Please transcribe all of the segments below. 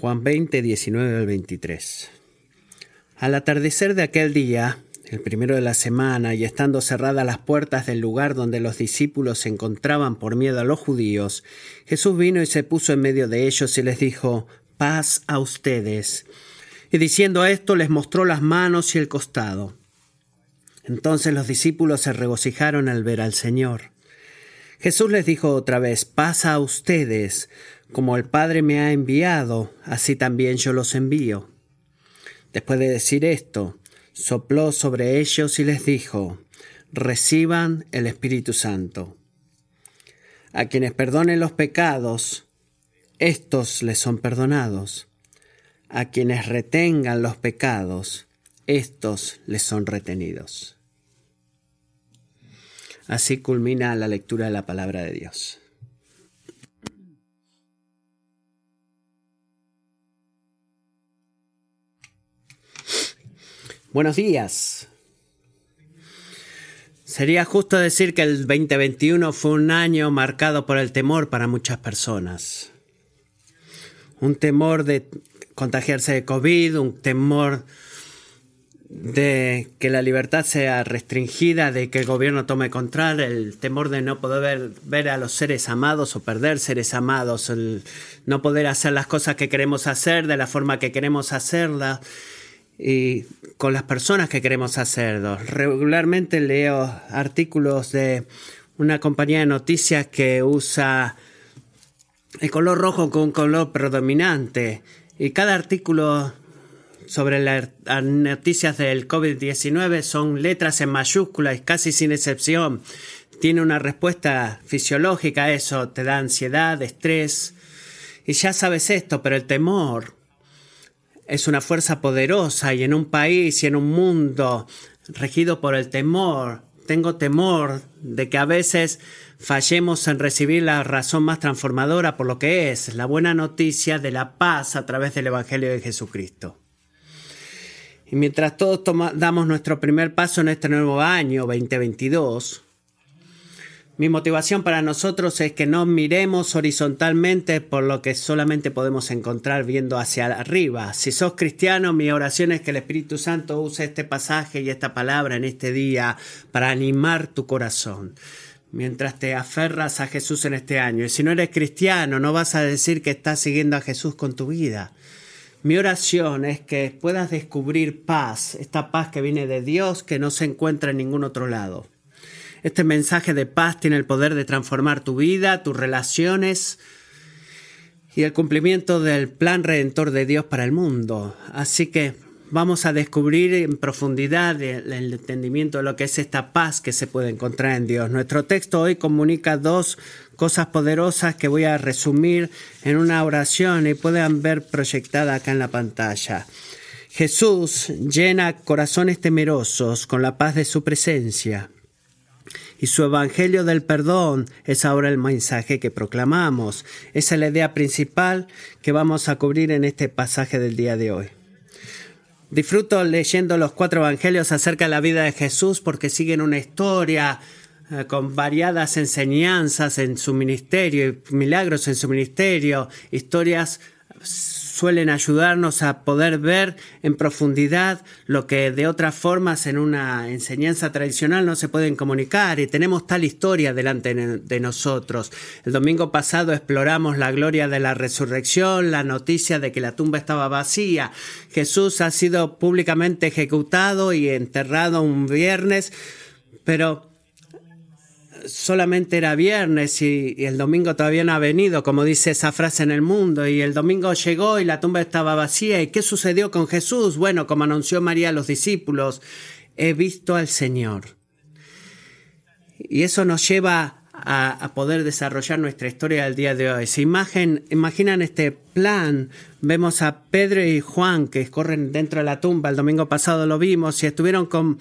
Juan 20, 19 al 23. Al atardecer de aquel día, el primero de la semana, y estando cerradas las puertas del lugar donde los discípulos se encontraban por miedo a los judíos, Jesús vino y se puso en medio de ellos y les dijo, paz a ustedes. Y diciendo esto les mostró las manos y el costado. Entonces los discípulos se regocijaron al ver al Señor. Jesús les dijo otra vez, paz a ustedes, como el Padre me ha enviado, así también yo los envío. Después de decir esto, sopló sobre ellos y les dijo, reciban el Espíritu Santo. A quienes perdonen los pecados, estos les son perdonados. A quienes retengan los pecados, estos les son retenidos. Así culmina la lectura de la palabra de Dios. Buenos días. Sería justo decir que el 2021 fue un año marcado por el temor para muchas personas. Un temor de contagiarse de COVID, un temor de que la libertad sea restringida, de que el gobierno tome control, el temor de no poder ver, ver, a los seres amados o perder seres amados, el no poder hacer las cosas que queremos hacer de la forma que queremos hacerlas y con las personas que queremos hacerlo. Regularmente leo artículos de una compañía de noticias que usa el color rojo como un color predominante y cada artículo sobre las noticias del COVID-19 son letras en mayúsculas, casi sin excepción. Tiene una respuesta fisiológica a eso, te da ansiedad, estrés. Y ya sabes esto, pero el temor es una fuerza poderosa y en un país y en un mundo regido por el temor, tengo temor de que a veces fallemos en recibir la razón más transformadora por lo que es la buena noticia de la paz a través del Evangelio de Jesucristo. Y mientras todos damos nuestro primer paso en este nuevo año 2022, mi motivación para nosotros es que no miremos horizontalmente por lo que solamente podemos encontrar viendo hacia arriba. Si sos cristiano, mi oración es que el Espíritu Santo use este pasaje y esta palabra en este día para animar tu corazón. Mientras te aferras a Jesús en este año. Y si no eres cristiano, no vas a decir que estás siguiendo a Jesús con tu vida. Mi oración es que puedas descubrir paz, esta paz que viene de Dios que no se encuentra en ningún otro lado. Este mensaje de paz tiene el poder de transformar tu vida, tus relaciones y el cumplimiento del plan redentor de Dios para el mundo. Así que vamos a descubrir en profundidad el, entendimiento de lo que es esta paz que se puede encontrar en Dios. Nuestro texto hoy comunica dos cosas poderosas que voy a resumir en una oración y puedan ver proyectada acá en la pantalla. Jesús llena corazones temerosos con la paz de su presencia y su Evangelio del perdón es ahora el mensaje que proclamamos. Esa es la idea principal que vamos a cubrir en este pasaje del día de hoy. Disfruto leyendo los cuatro Evangelios acerca de la vida de Jesús porque siguen una historia eh, con variadas enseñanzas en su ministerio, milagros en su ministerio, historias suelen ayudarnos a poder ver en profundidad lo que de otras formas en una enseñanza tradicional no se pueden comunicar y tenemos tal historia delante de nosotros. El domingo pasado exploramos la gloria de la resurrección, la noticia de que la tumba estaba vacía. Jesús ha sido públicamente ejecutado y enterrado un viernes, pero solamente era viernes y, el domingo todavía no ha venido, como dice esa frase en el mundo, y el domingo llegó y la tumba estaba vacía. ¿Y qué sucedió con Jesús? Bueno, como anunció María a los discípulos, he visto al Señor. Y eso nos lleva a, poder desarrollar nuestra historia del día de hoy. Si imagen, imaginan este plan, vemos a Pedro y Juan que corren dentro de la tumba, el domingo pasado lo vimos, y estuvieron con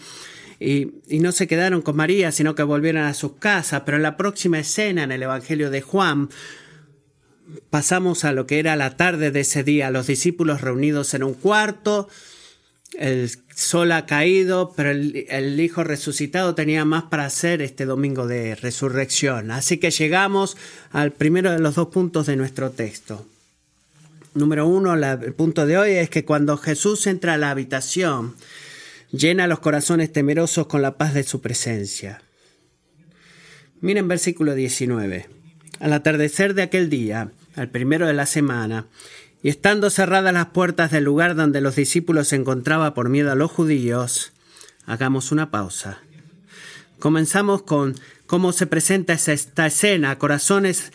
y, no se quedaron con María, sino que volvieron a sus casas. Pero en la próxima escena, en el Evangelio de Juan, pasamos a lo que era la tarde de ese día, los discípulos reunidos en un cuarto, el sol ha caído, pero el, Hijo resucitado tenía más para hacer este domingo de resurrección. Así que llegamos al primero de los dos puntos de nuestro texto. Número uno, el punto de hoy es que cuando Jesús entra a la habitación, llena los corazones temerosos con la paz de su presencia. Miren versículo 19. Al atardecer de aquel día, al primero de la semana, y estando cerradas las puertas del lugar donde los discípulos se encontraban por miedo a los judíos, hagamos una pausa. Comenzamos con cómo se presenta esta escena, corazones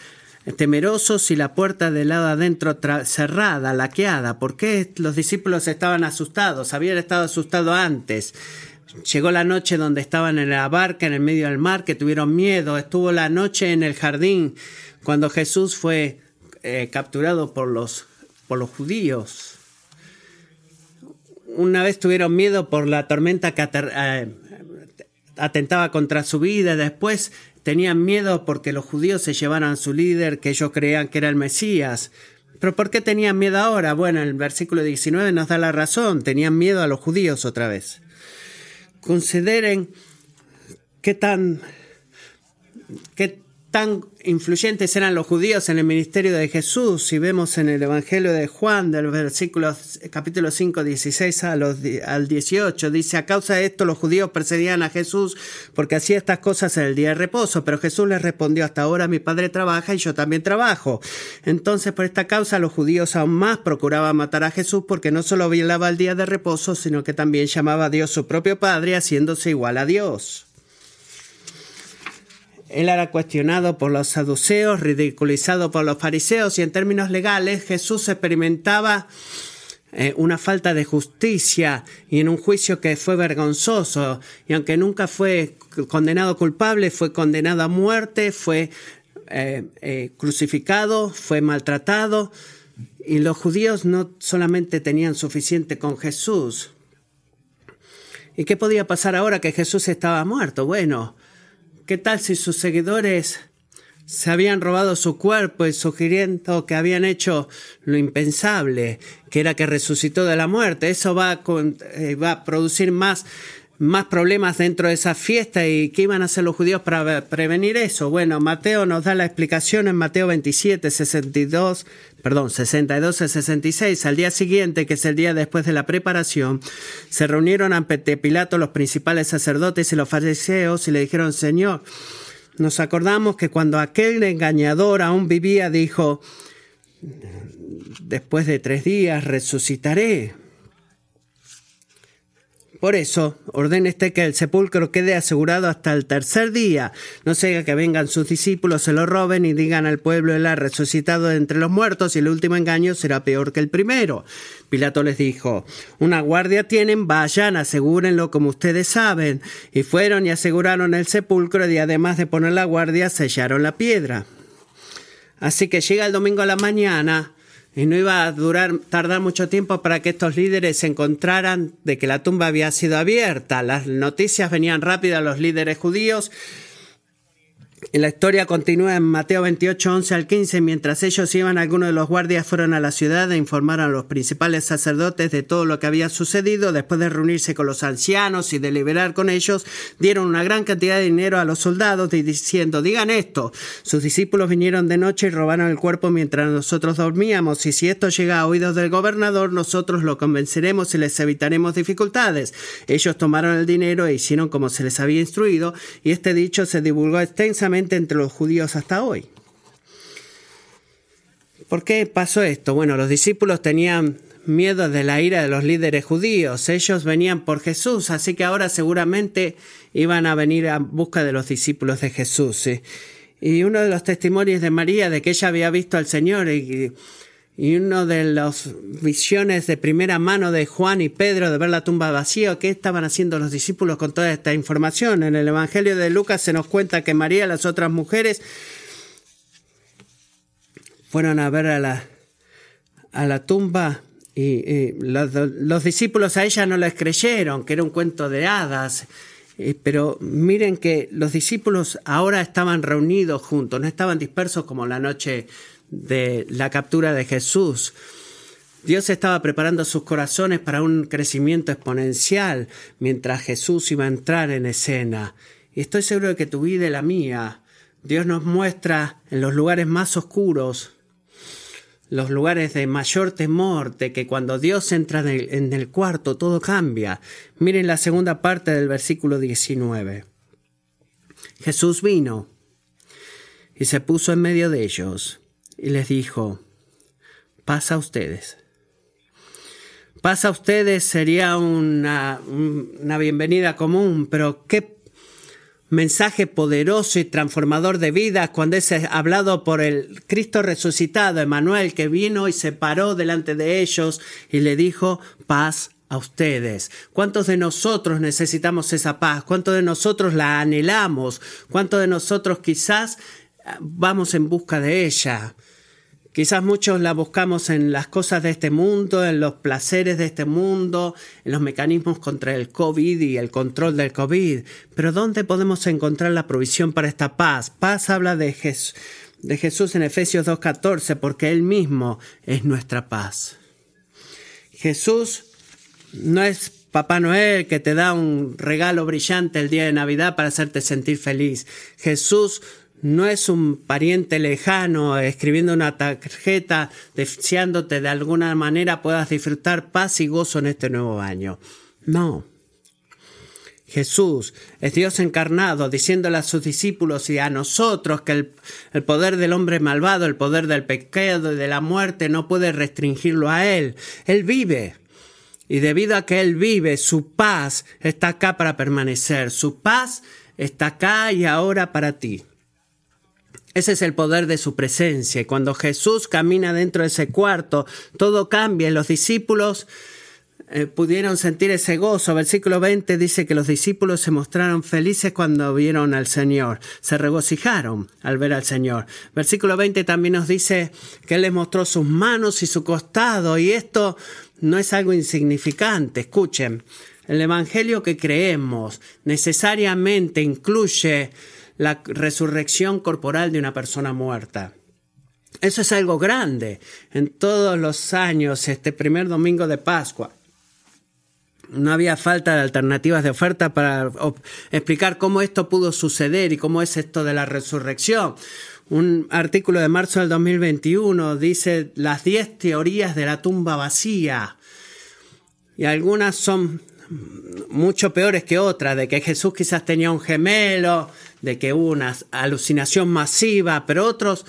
temerosos y la puerta del lado adentro cerrada, laqueada. ¿Por qué los discípulos estaban asustados? Habían estado asustados antes. Llegó la noche donde estaban en la barca en el medio del mar, que tuvieron miedo. Estuvo la noche en el jardín cuando Jesús fue eh, capturado por los, por los judíos. Una vez tuvieron miedo por la tormenta que eh, atentaba contra su vida. Después tenían miedo porque los judíos se llevaran a su líder, que ellos creían que era el Mesías. Pero ¿por qué tenían miedo ahora? Bueno, el versículo 19 nos da la razón. Tenían miedo a los judíos otra vez. Consideren qué tan, qué tan influyentes eran los judíos en el ministerio de Jesús. Si vemos en el Evangelio de Juan, del versículo capítulo 5, 16 a los, al 18, dice, a causa de esto los judíos perseguían a Jesús porque hacía estas cosas en el día de reposo, pero Jesús les respondió, hasta ahora mi padre trabaja y yo también trabajo. Entonces, por esta causa, los judíos aún más procuraban matar a Jesús porque no solo violaba el día de reposo, sino que también llamaba a Dios su propio Padre, haciéndose igual a Dios. Él era cuestionado por los saduceos, ridiculizado por los fariseos y en términos legales Jesús experimentaba eh, una falta de justicia y en un juicio que fue vergonzoso y aunque nunca fue condenado culpable, fue condenado a muerte, fue eh, eh, crucificado, fue maltratado y los judíos no solamente tenían suficiente con Jesús. ¿Y qué podía pasar ahora que Jesús estaba muerto? Bueno, ¿Qué tal si sus seguidores se habían robado su cuerpo y sugiriendo que habían hecho lo impensable, que era que resucitó de la muerte? Eso va a, eh, va a producir más, más problemas dentro de esa fiesta y qué iban a hacer los judíos para prevenir eso. Bueno, Mateo nos da la explicación en Mateo 27, 62 perdón, 62 a 66, al día siguiente, que es el día después de la preparación, se reunieron ante Pilato los principales sacerdotes y los fariseos y le dijeron, Señor, nos acordamos que cuando aquel engañador aún vivía, dijo, después de tres días resucitaré. Por eso, ordene este que el sepulcro quede asegurado hasta el tercer día. No sea que vengan sus discípulos, se lo roben y digan al pueblo, él ha resucitado de entre los muertos y el último engaño será peor que el primero. Pilato les dijo, una guardia tienen, vayan, asegúrenlo como ustedes saben. Y fueron y aseguraron el sepulcro y además de poner la guardia, sellaron la piedra. Así que llega el domingo a la mañana, y no iba a durar, tardar mucho tiempo para que estos líderes se encontraran de que la tumba había sido abierta. Las noticias venían rápido a los líderes judíos la historia continúa en Mateo 28, 11 al 15. Mientras ellos iban, algunos de los guardias fueron a la ciudad e informaron a los principales sacerdotes de todo lo que había sucedido. Después de reunirse con los ancianos y deliberar con ellos, dieron una gran cantidad de dinero a los soldados diciendo, digan esto, sus discípulos vinieron de noche y robaron el cuerpo mientras nosotros dormíamos. Y si esto llega a oídos del gobernador, nosotros lo convenceremos y les evitaremos dificultades. Ellos tomaron el dinero e hicieron como se les había instruido y este dicho se divulgó extensamente entre los judíos hasta hoy. ¿Por qué pasó esto? Bueno, los discípulos tenían miedo de la ira de los líderes judíos. Ellos venían por Jesús, así que ahora seguramente iban a venir a busca de los discípulos de Jesús. Y uno de los testimonios de María de que ella había visto al Señor y y uno de las visiones de primera mano de Juan y Pedro de ver la tumba vacía, ¿qué estaban haciendo los discípulos con toda esta información? En el Evangelio de Lucas se nos cuenta que María y las otras mujeres fueron a ver a la, a la tumba y, los, los, discípulos a ella no les creyeron, que era un cuento de hadas. Pero miren que los discípulos ahora estaban reunidos juntos, no estaban dispersos como la noche de la captura de Jesús. Dios estaba preparando sus corazones para un crecimiento exponencial mientras Jesús iba a entrar en escena. Y estoy seguro de que tu vida y la mía, Dios nos muestra en los lugares más oscuros los lugares de mayor temor, de que cuando Dios entra en el, cuarto todo cambia. Miren la segunda parte del versículo 19. Jesús vino y se puso en medio de ellos y les dijo, pasa a ustedes. Pasa a ustedes sería una, una bienvenida común, pero ¿qué mensaje poderoso y transformador de vida cuando es hablado por el Cristo resucitado, Emanuel, que vino y se paró delante de ellos y le dijo, paz a ustedes. ¿Cuántos de nosotros necesitamos esa paz? ¿Cuántos de nosotros la anhelamos? ¿Cuántos de nosotros quizás vamos en busca de ella? Quizás muchos la buscamos en las cosas de este mundo, en los placeres de este mundo, en los mecanismos contra el COVID y el control del COVID. Pero ¿dónde podemos encontrar la provisión para esta paz? Paz habla de, Jesús en Efesios 2.14 porque Él mismo es nuestra paz. Jesús no es Papá Noel que te da un regalo brillante el día de Navidad para hacerte sentir feliz. Jesús no es un pariente lejano escribiendo una tarjeta deseándote de alguna manera puedas disfrutar paz y gozo en este nuevo año. No. Jesús es Dios encarnado, diciéndole a sus discípulos y a nosotros que el, el, poder del hombre malvado, el poder del pecado y de la muerte no puede restringirlo a Él. Él vive. Y debido a que Él vive, su paz está acá para permanecer. Su paz está acá y ahora para ti. Ese es el poder de su presencia. Y cuando Jesús camina dentro de ese cuarto, todo cambia. Los discípulos eh, pudieron sentir ese gozo. Versículo 20 dice que los discípulos se mostraron felices cuando vieron al Señor. Se regocijaron al ver al Señor. Versículo 20 también nos dice que Él les mostró sus manos y su costado. Y esto no es algo insignificante. Escuchen, el Evangelio que creemos necesariamente incluye la resurrección corporal de una persona muerta. Eso es algo grande. En todos los años, este primer domingo de Pascua, no había falta de alternativas de oferta para explicar cómo esto pudo suceder y cómo es esto de la resurrección. Un artículo de marzo del 2021 dice las 10 teorías de la tumba vacía. Y algunas son mucho peores que otras, de que Jesús quizás tenía un gemelo, de que hubo una alucinación masiva, pero otros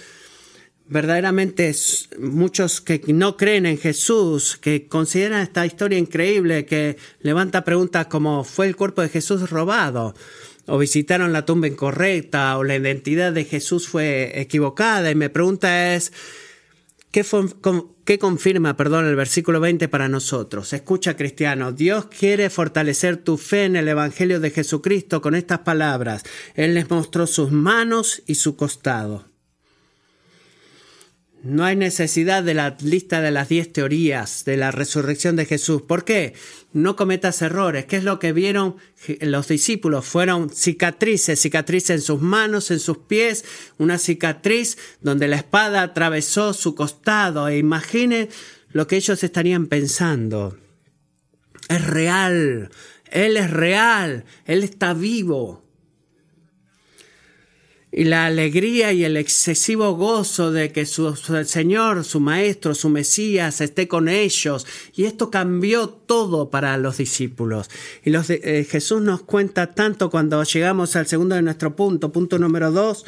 verdaderamente muchos que no creen en Jesús, que consideran esta historia increíble, que levanta preguntas como ¿fue el cuerpo de Jesús robado? o visitaron la tumba incorrecta, o la identidad de Jesús fue equivocada. Y mi pregunta es, ¿qué, ¿Qué confirma, perdón, el versículo 20 para nosotros? Escucha, cristiano, Dios quiere fortalecer tu fe en el Evangelio de Jesucristo con estas palabras. Él les mostró sus manos y su costado. No hay necesidad de la lista de las diez teorías de la resurrección de Jesús. ¿Por qué? No cometas errores. ¿Qué es lo que vieron los discípulos? Fueron cicatrices, cicatrices en sus manos, en sus pies, una cicatriz donde la espada atravesó su costado. E imagine lo que ellos estarían pensando. Es real. Él es real. Él está vivo y la alegría y el excesivo gozo de que su, Señor, su Maestro, su Mesías esté con ellos. Y esto cambió todo para los discípulos. Y eh, Jesús nos cuenta tanto cuando llegamos al segundo de nuestro punto, punto número dos.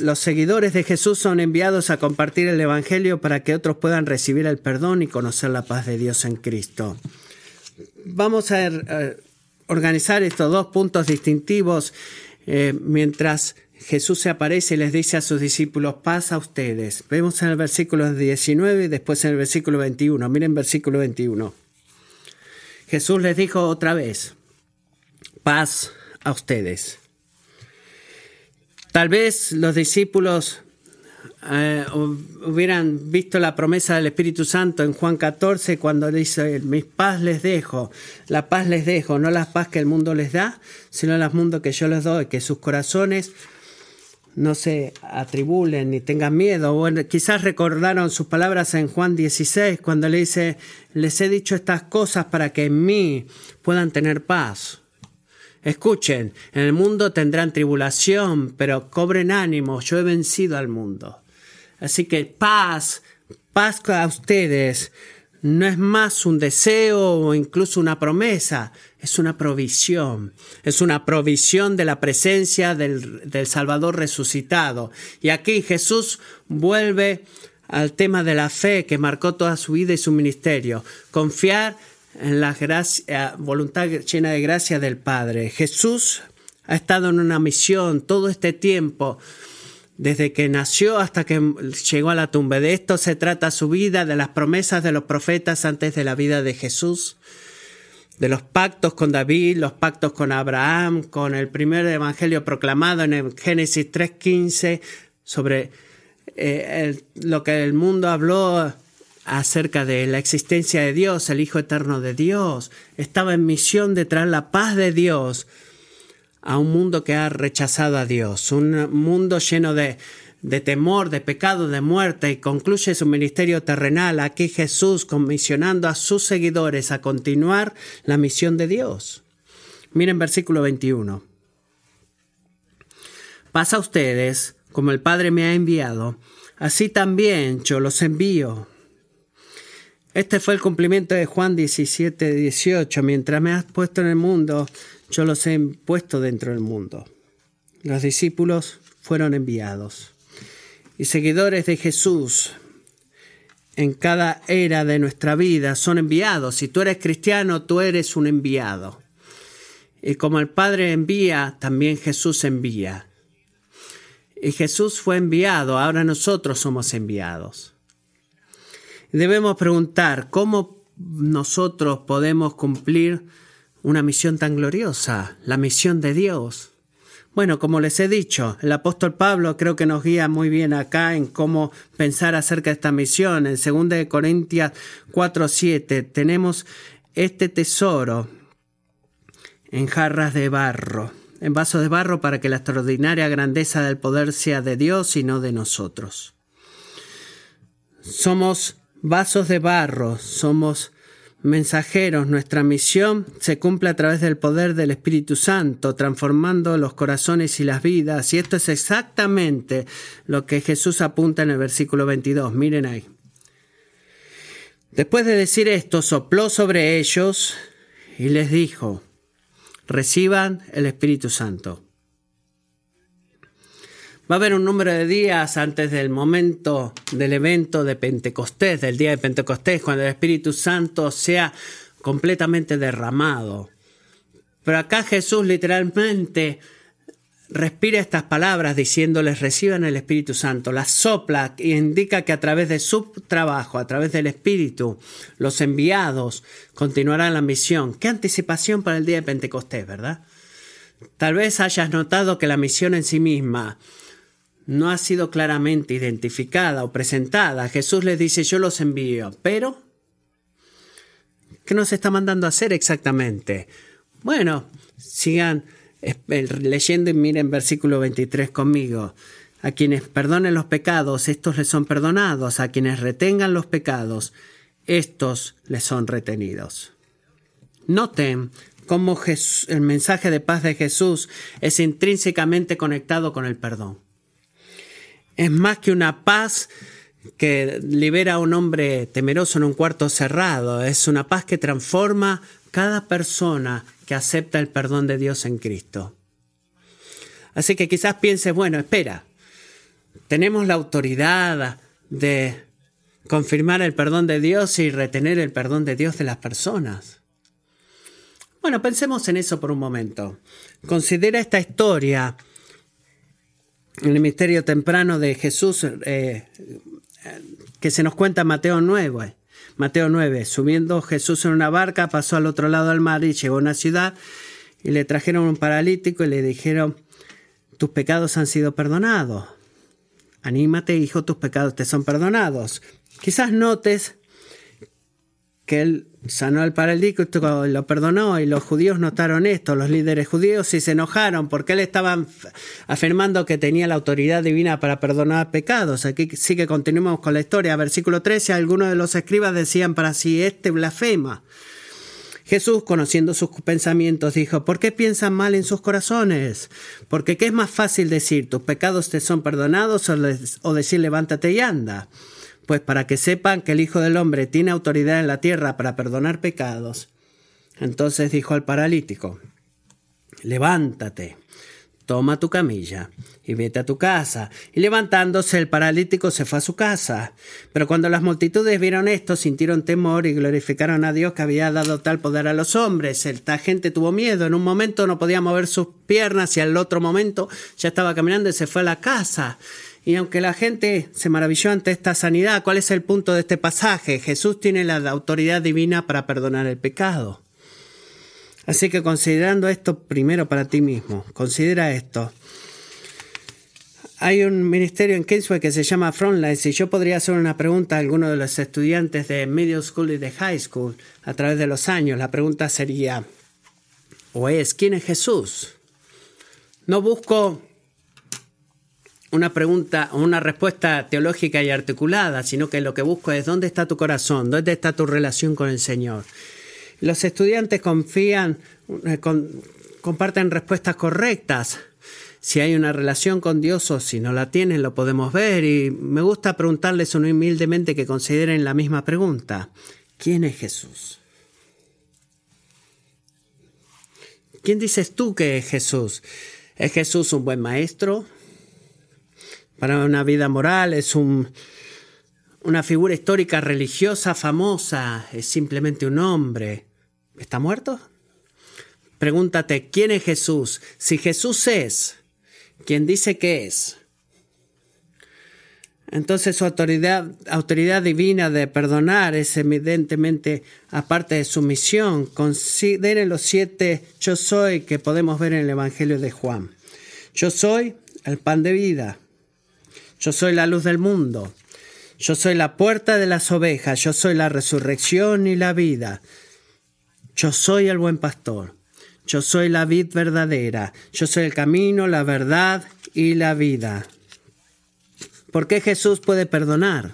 Los seguidores de Jesús son enviados a compartir el Evangelio para que otros puedan recibir el perdón y conocer la paz de Dios en Cristo. Vamos a eh, organizar estos dos puntos distintivos eh, mientras Jesús se aparece y les dice a sus discípulos, paz a ustedes. Vemos en el versículo 19 y después en el versículo 21. Miren versículo 21. Jesús les dijo otra vez, paz a ustedes. Tal vez los discípulos eh, hubieran visto la promesa del Espíritu Santo en Juan 14 cuando dice, mis paz les dejo, la paz les dejo, no la paz que el mundo les da, sino la mundo que yo les doy, que sus corazones no se atribulen ni tengan miedo. Bueno, quizás recordaron sus palabras en Juan 16 cuando le dice, les he dicho estas cosas para que en mí puedan tener paz. Escuchen, en el mundo tendrán tribulación, pero cobren ánimo, yo he vencido al mundo. Así que paz, paz a ustedes, no es más un deseo o incluso una promesa, es una provisión, es una provisión de la presencia del, del, Salvador resucitado. Y aquí Jesús vuelve al tema de la fe que marcó toda su vida y su ministerio, confiar en la gracia, voluntad llena de gracia del Padre. Jesús ha estado en una misión todo este tiempo, desde que nació hasta que llegó a la tumba. De esto se trata su vida, de las promesas de los profetas antes de la vida de Jesús, de los pactos con David, los pactos con Abraham, con el primer evangelio proclamado en el Génesis 3.15 sobre eh, lo que el mundo habló acerca de la existencia de Dios, el Hijo Eterno de Dios. Estaba en misión de traer la paz de Dios a un mundo que ha rechazado a Dios, un mundo lleno de, de temor, de pecado, de muerte, y concluye su ministerio terrenal aquí Jesús comisionando a sus seguidores a continuar la misión de Dios. Miren versículo 21. Pasa a ustedes, como el Padre me ha enviado, así también yo los envío. Este fue el cumplimiento de Juan 17, 18. Mientras me has puesto en el mundo, yo los he puesto dentro del mundo. Los discípulos fueron enviados. Y seguidores de Jesús en cada era de nuestra vida son enviados. Si tú eres cristiano, tú eres un enviado. Y como el Padre envía, también Jesús envía. Y Jesús fue enviado, ahora nosotros somos enviados. Debemos preguntar cómo nosotros podemos cumplir una misión tan gloriosa, la misión de Dios. Bueno, como les he dicho, el apóstol Pablo creo que nos guía muy bien acá en cómo pensar acerca de esta misión. En 2 Corintias 4:7 tenemos este tesoro en jarras de barro, en vasos de barro para que la extraordinaria grandeza del poder sea de Dios y no de nosotros. Somos vasos de barro, somos mensajeros. Nuestra misión se cumple a través del poder del Espíritu Santo, transformando los corazones y las vidas. Y esto es exactamente lo que Jesús apunta en el versículo 22. Miren ahí. Después de decir esto, sopló sobre ellos y les dijo, reciban el Espíritu Santo. Va a haber un número de días antes del momento del evento de Pentecostés, del día de Pentecostés, cuando el Espíritu Santo sea completamente derramado. Pero acá Jesús literalmente respira estas palabras diciéndoles reciban el Espíritu Santo, las sopla y indica que a través de su trabajo, a través del Espíritu, los enviados continuarán la misión. Qué anticipación para el día de Pentecostés, ¿verdad? Tal vez hayas notado que la misión en sí misma no ha sido claramente identificada o presentada. Jesús les dice, yo los envío, pero ¿qué nos está mandando a hacer exactamente? Bueno, sigan leyendo y miren versículo 23 conmigo. A quienes perdonen los pecados, estos les son perdonados. A quienes retengan los pecados, estos les son retenidos. Noten cómo el mensaje de paz de Jesús es intrínsecamente conectado con el perdón. Es más que una paz que libera a un hombre temeroso en un cuarto cerrado. Es una paz que transforma cada persona que acepta el perdón de Dios en Cristo. Así que quizás pienses, bueno, espera, tenemos la autoridad de confirmar el perdón de Dios y retener el perdón de Dios de las personas. Bueno, pensemos en eso por un momento. Considera esta historia el misterio temprano de Jesús eh, que se nos cuenta en Mateo 9. Mateo 9, subiendo Jesús en una barca, pasó al otro lado del mar y llegó a una ciudad y le trajeron un paralítico y le dijeron, tus pecados han sido perdonados. Anímate, hijo, tus pecados te son perdonados. Quizás notes que él sanó al paralítico, lo perdonó y los judíos notaron esto, los líderes judíos, y se enojaron porque él estaba afirmando que tenía la autoridad divina para perdonar pecados. Aquí sí que continuamos con la historia. Versículo 13, algunos de los escribas decían para sí, este blasfema. Jesús, conociendo sus pensamientos, dijo, ¿por qué piensan mal en sus corazones? Porque ¿qué es más fácil decir, tus pecados te son perdonados o decir, levántate y anda? Pues para que sepan que el Hijo del Hombre tiene autoridad en la tierra para perdonar pecados. Entonces dijo al paralítico, levántate, toma tu camilla y vete a tu casa. Y levantándose el paralítico se fue a su casa. Pero cuando las multitudes vieron esto, sintieron temor y glorificaron a Dios que había dado tal poder a los hombres. Esta gente tuvo miedo. En un momento no podía mover sus piernas y al otro momento ya estaba caminando y se fue a la casa. Y aunque la gente se maravilló ante esta sanidad, ¿cuál es el punto de este pasaje? Jesús tiene la autoridad divina para perdonar el pecado. Así que considerando esto primero para ti mismo, considera esto. Hay un ministerio en Kingsway que se llama Frontlines y yo podría hacer una pregunta a alguno de los estudiantes de middle school y de high school a través de los años. La pregunta sería, o es, ¿quién es Jesús? No busco una pregunta una respuesta teológica y articulada, sino que lo que busco es dónde está tu corazón, dónde está tu relación con el Señor. Los estudiantes confían, eh, comparten respuestas correctas si hay una relación con Dios o si no la tienen, lo podemos ver. Y me gusta preguntarles humildemente que consideren la misma pregunta. ¿Quién es Jesús? ¿Quién dices tú que es Jesús? ¿Es Jesús un buen maestro? Para una vida moral, es un, una figura histórica religiosa famosa, es simplemente un hombre. ¿Está muerto? Pregúntate, ¿quién es Jesús? Si Jesús es, quien dice que es. Entonces su autoridad, autoridad divina de perdonar es evidentemente aparte de su misión. Consideren los siete yo soy que podemos ver en el Evangelio de Juan. Yo soy el pan de vida. Yo soy la luz del mundo. Yo soy la puerta de las ovejas. Yo soy la resurrección y la vida. Yo soy el buen pastor. Yo soy la vid verdadera, yo soy el camino, la verdad y la vida. ¿Por qué Jesús puede perdonar?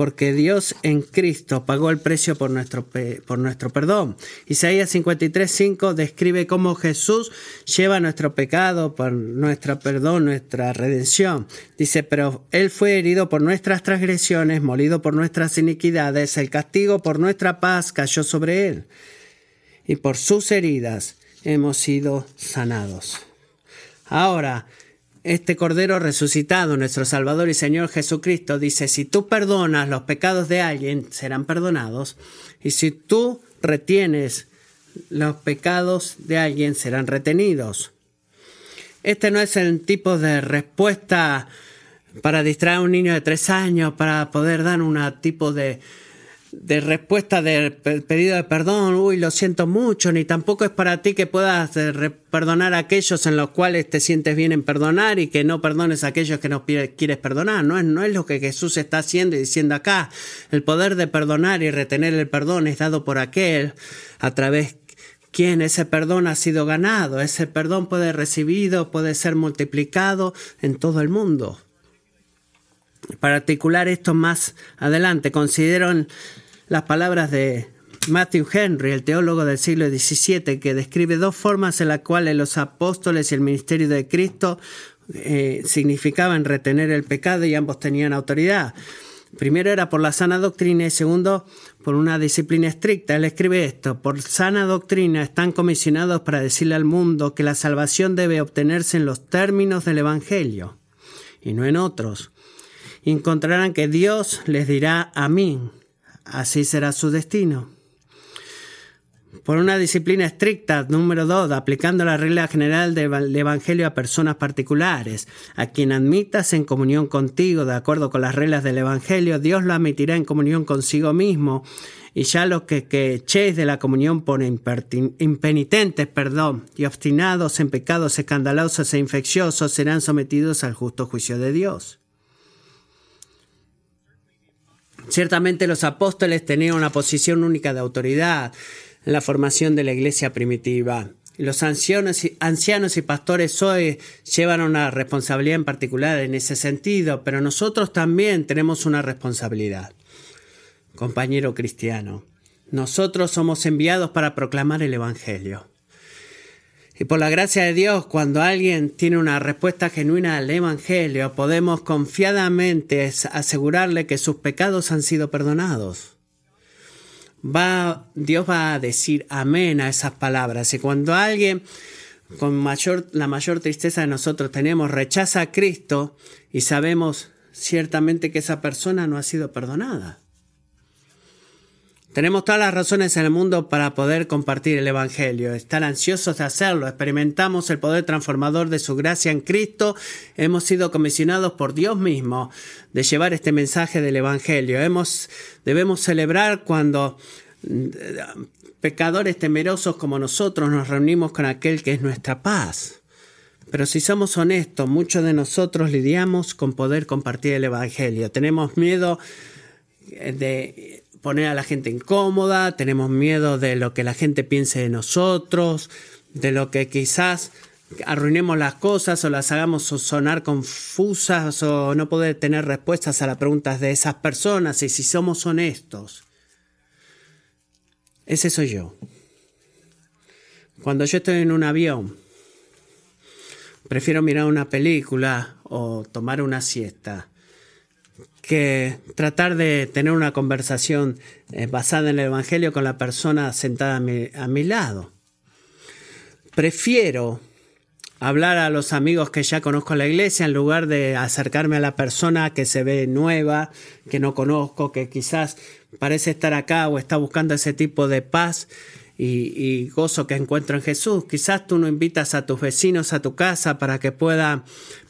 Porque Dios en Cristo pagó el precio por nuestro, por nuestro perdón. Isaías 53:5 describe cómo Jesús lleva nuestro pecado por nuestro perdón, nuestra redención. Dice, pero Él fue herido por nuestras transgresiones, molido por nuestras iniquidades, el castigo por nuestra paz cayó sobre Él y por sus heridas hemos sido sanados. Ahora, este Cordero resucitado, nuestro Salvador y Señor Jesucristo, dice, si tú perdonas los pecados de alguien, serán perdonados, y si tú retienes los pecados de alguien, serán retenidos. Este no es el tipo de respuesta para distraer a un niño de tres años, para poder dar un tipo de de respuesta de pedido de perdón, uy, lo siento mucho, ni tampoco es para ti que puedas eh, perdonar a aquellos en los cuales te sientes bien en perdonar y que no perdones a aquellos que no quieres perdonar. No es, no es lo que Jesús está haciendo y diciendo acá. El poder de perdonar y retener el perdón es dado por aquel a través quien ese perdón ha sido ganado. Ese perdón puede ser recibido, puede ser multiplicado en todo el mundo. Para articular esto más adelante, considero las palabras de Matthew Henry, el teólogo del siglo XVII, que describe dos formas en las cuales los apóstoles y el ministerio de Cristo eh, significaban retener el pecado y ambos tenían autoridad. Primero era por la sana doctrina y segundo por una disciplina estricta. Él escribe esto, por sana doctrina están comisionados para decirle al mundo que la salvación debe obtenerse en los términos del Evangelio y no en otros encontrarán que Dios les dirá amén. Así será su destino. Por una disciplina estricta, número dos, aplicando la regla general del Evangelio a personas particulares. A quien admitas en comunión contigo, de acuerdo con las reglas del Evangelio, Dios lo admitirá en comunión consigo mismo. Y ya los que, que echéis de la comunión por impenitentes, perdón, y obstinados en pecados escandalosos e infecciosos, serán sometidos al justo juicio de Dios. Ciertamente los apóstoles tenían una posición única de autoridad en la formación de la iglesia primitiva. Los ancianos y, ancianos y pastores hoy llevan una responsabilidad en particular en ese sentido, pero nosotros también tenemos una responsabilidad. Compañero cristiano, Nosotros somos enviados para proclamar el Evangelio. Y por la gracia de Dios, cuando alguien tiene una respuesta genuina al Evangelio, podemos confiadamente asegurarle que sus pecados han sido perdonados. Va, Dios va a decir amén a esas palabras. Y cuando alguien con mayor, la mayor tristeza de nosotros tenemos rechaza a Cristo y sabemos ciertamente que esa persona no ha sido perdonada. Tenemos todas las razones en el mundo para poder compartir el Evangelio, estar ansiosos de hacerlo. Experimentamos el poder transformador de su gracia en Cristo. Hemos sido comisionados por Dios mismo de llevar este mensaje del Evangelio. Debemos celebrar cuando mm, pecadores temerosos como nosotros nos reunimos con aquel que es nuestra paz. Pero si somos honestos, muchos de nosotros lidiamos con poder compartir el Evangelio. Tenemos miedo de poner a la gente incómoda, tenemos miedo de lo que la gente piense de nosotros, de lo que quizás arruinemos las cosas o las hagamos sonar confusas o no poder tener respuestas a las preguntas de esas personas y si somos honestos. Ese soy yo. Cuando yo estoy en un avión, prefiero mirar una película o tomar una siesta que tratar de tener una conversación eh, basada en el Evangelio con la persona sentada a mi, a mi lado. Prefiero hablar a los amigos que ya conozco en la iglesia en lugar de acercarme a la persona que se ve nueva, que no conozco, que quizás parece estar acá o está buscando ese tipo de paz y, gozo que encuentro en Jesús. Quizás tú no invitas a tus vecinos a tu casa para que pueda,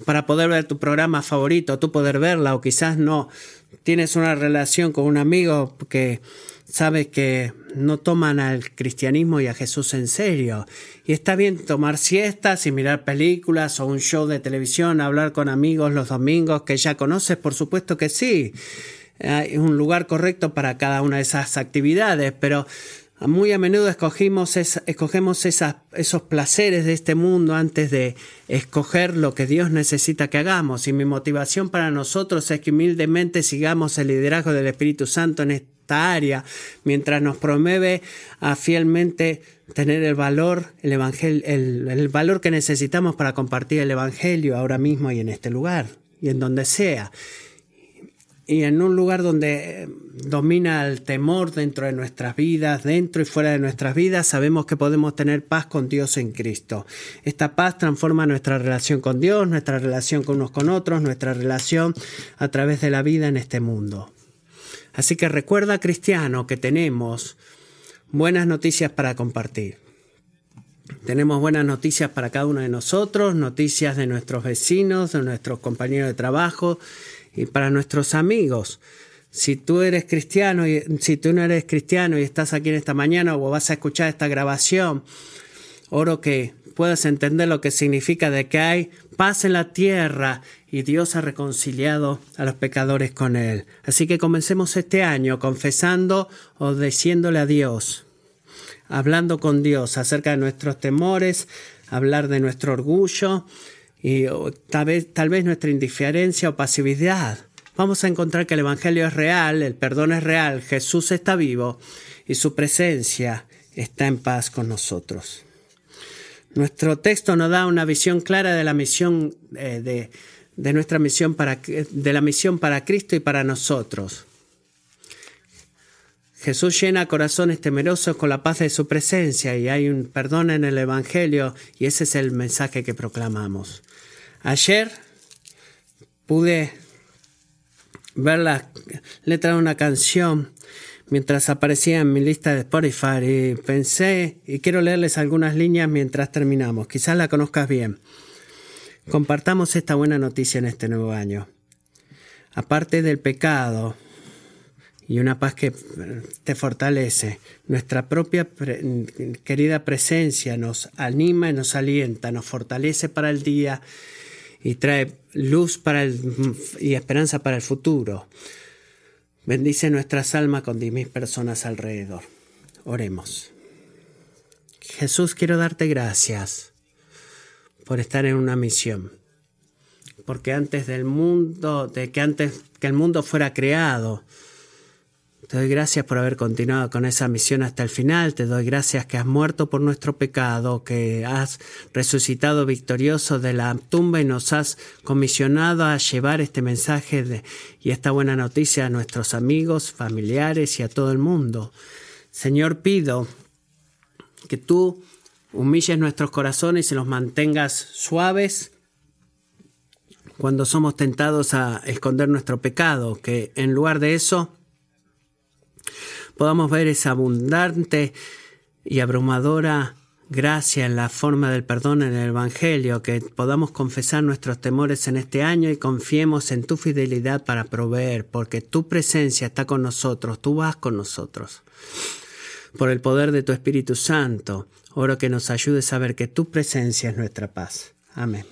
para poder ver tu programa favorito, tú poder verla, o quizás no tienes una relación con un amigo que sabes que no toman al cristianismo y a Jesús en serio. Y está bien tomar siestas y mirar películas o un show de televisión, hablar con amigos los domingos que ya conoces, por supuesto que sí. Hay un lugar correcto para cada una de esas actividades, pero muy a menudo escogimos escogemos esos placeres de este mundo antes de escoger lo que Dios necesita que hagamos. Y mi motivación para nosotros es que humildemente sigamos el liderazgo del Espíritu Santo en esta área, mientras nos promueve a fielmente tener el valor, el, evangelio, el valor que necesitamos para compartir el Evangelio ahora mismo y en este lugar y en donde sea y en un lugar donde eh, domina el temor dentro de nuestras vidas, dentro y fuera de nuestras vidas, sabemos que podemos tener paz con Dios en Cristo. Esta paz transforma nuestra relación con Dios, nuestra relación con unos con otros, nuestra relación a través de la vida en este mundo. Así que recuerda, cristiano, que tenemos buenas noticias para compartir. Tenemos buenas noticias para cada uno de nosotros, noticias de nuestros vecinos, de nuestros compañeros de trabajo y para nuestros amigos. Si tú eres cristiano y si tú no eres cristiano y estás aquí en esta mañana o vas a escuchar esta grabación, oro que puedas entender lo que significa de que hay paz en la tierra y Dios ha reconciliado a los pecadores con él. Así que comencemos este año confesando o diciéndole a Dios, hablando con Dios acerca de nuestros temores, hablar de nuestro orgullo, y tal vez, nuestra indiferencia o pasividad. Vamos a encontrar que el Evangelio es real, el perdón es real, Jesús está vivo y su presencia está en paz con nosotros. Nuestro texto nos da una visión clara de la misión eh, de, de, nuestra misión para de la misión para Cristo y para nosotros. Jesús llena corazones temerosos con la paz de su presencia y hay un perdón en el Evangelio y ese es el mensaje que proclamamos. Ayer pude ver la letra de una canción mientras aparecía en mi lista de Spotify y pensé y quiero leerles algunas líneas mientras terminamos. Quizás la conozcas bien. Compartamos esta buena noticia en este nuevo año. Aparte del pecado y una paz que te fortalece, nuestra propia querida presencia nos anima y nos alienta, nos fortalece para el día y trae luz para el, y esperanza para el futuro. Bendice nuestras almas con diez personas alrededor. Oremos. Jesús, quiero darte gracias por estar en una misión. Porque antes del mundo, de que antes que el mundo fuera creado, Te doy gracias por haber continuado con esa misión hasta el final. Te doy gracias que has muerto por nuestro pecado, que has resucitado victorioso de la tumba y nos has comisionado a llevar este mensaje y esta buena noticia a nuestros amigos, familiares y a todo el mundo. Señor, pido que tú humilles nuestros corazones y los mantengas suaves cuando somos tentados a esconder nuestro pecado, que en lugar de eso podamos ver esa abundante y abrumadora gracia en la forma del perdón en el Evangelio, que podamos confesar nuestros temores en este año y confiemos en tu fidelidad para proveer, porque tu presencia está con nosotros, tú vas con nosotros. Por el poder de tu Espíritu Santo, oro que nos ayudes a ver que tu presencia es nuestra paz. Amén.